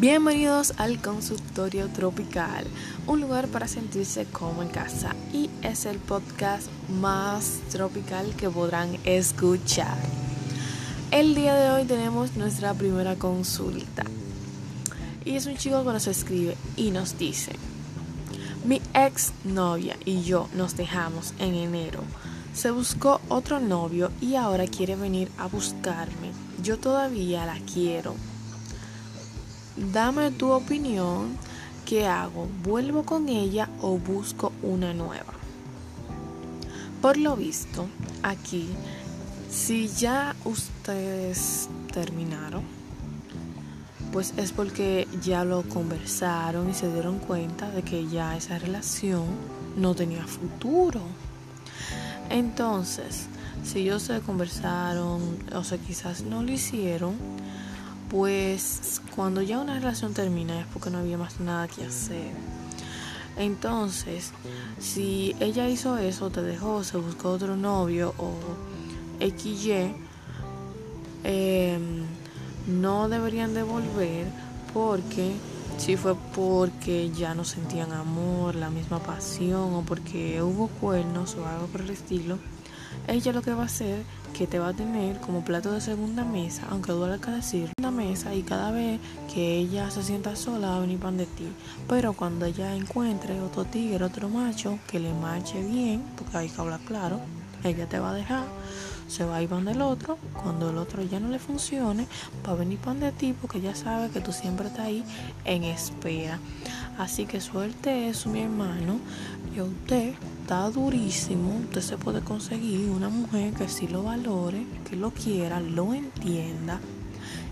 Bienvenidos al consultorio tropical, un lugar para sentirse como en casa y es el podcast más tropical que podrán escuchar. El día de hoy tenemos nuestra primera consulta y es un chico que nos escribe y nos dice, mi ex novia y yo nos dejamos en enero. Se buscó otro novio y ahora quiere venir a buscarme. Yo todavía la quiero Dame tu opinión. ¿Qué hago? ¿Vuelvo con ella o busco una nueva? Por lo visto, aquí, si ya ustedes terminaron, pues es porque ya lo conversaron y se dieron cuenta de que ya esa relación no tenía futuro. Entonces, si ellos se conversaron o sea, quizás no lo hicieron, pues cuando ya una relación termina es porque no había más nada que hacer. Entonces, si ella hizo eso, te dejó, se buscó otro novio o XY, em, no deberían devolver porque si fue porque ya no sentían amor, la misma pasión o porque hubo cuernos o algo por el estilo, ella lo que va a hacer que te va a tener como plato de segunda mesa, aunque duele que decir, una mesa y cada vez que ella se sienta sola va a venir pan de ti. Pero cuando ella encuentre otro tigre, otro macho que le marche bien, porque hay que hablar claro, ella te va a dejar, se va a ir pan del otro, cuando el otro ya no le funcione, va a venir pan de ti porque ya sabe que tú siempre estás ahí en espera. Así que suerte eso, mi hermano, y usted está durísimo, usted se puede conseguir una mujer que sí lo valore, que lo quiera, lo entienda.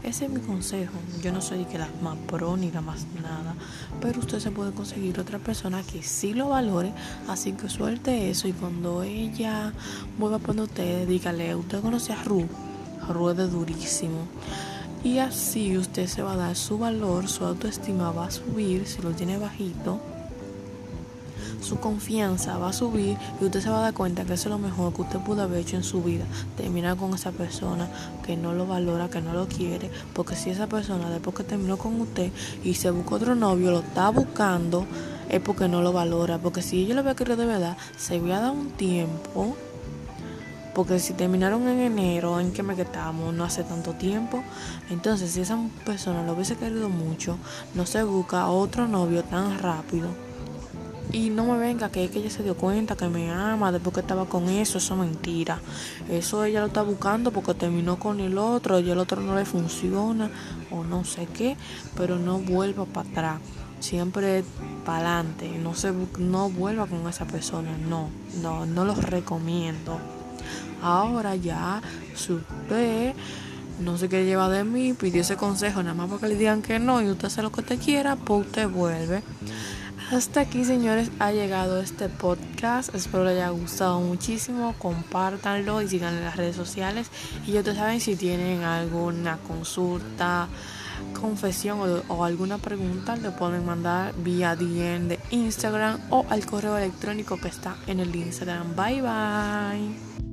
Ese es mi consejo. Yo no soy que la más pro ni la más nada, pero usted se puede conseguir otra persona que sí lo valore, así que suelte eso y cuando ella vuelva a poner usted, dígale, usted conoce a Ru, Ru es durísimo. Y así usted se va a dar su valor, su autoestima va a subir si lo tiene bajito su confianza va a subir y usted se va a dar cuenta que eso es lo mejor que usted pudo haber hecho en su vida. Terminar con esa persona que no lo valora, que no lo quiere, porque si esa persona después que terminó con usted y se buscó otro novio, lo está buscando, es porque no lo valora, porque si ella lo había querido de verdad, se había dado un tiempo porque si terminaron en enero, en que me quedamos, no hace tanto tiempo. Entonces, si esa persona lo hubiese querido mucho, no se busca otro novio tan rápido. Y no me venga que es que ella se dio cuenta que me ama después que estaba con eso, eso es mentira. Eso ella lo está buscando porque terminó con el otro y el otro no le funciona o no sé qué, pero no vuelva para atrás. Siempre para adelante, no se no vuelva con esa persona, no, no, no los recomiendo. Ahora ya, si usted no sé qué lleva de mí, pidió ese consejo nada más para que le digan que no y usted hace lo que usted quiera, pues usted vuelve. Hasta aquí, señores, ha llegado este podcast. Espero les haya gustado muchísimo. Compártanlo y sigan en las redes sociales. Y ya te saben si tienen alguna consulta, confesión o, o, alguna pregunta, le pueden mandar vía DM de Instagram o al correo electrónico que está en el Instagram. Bye bye.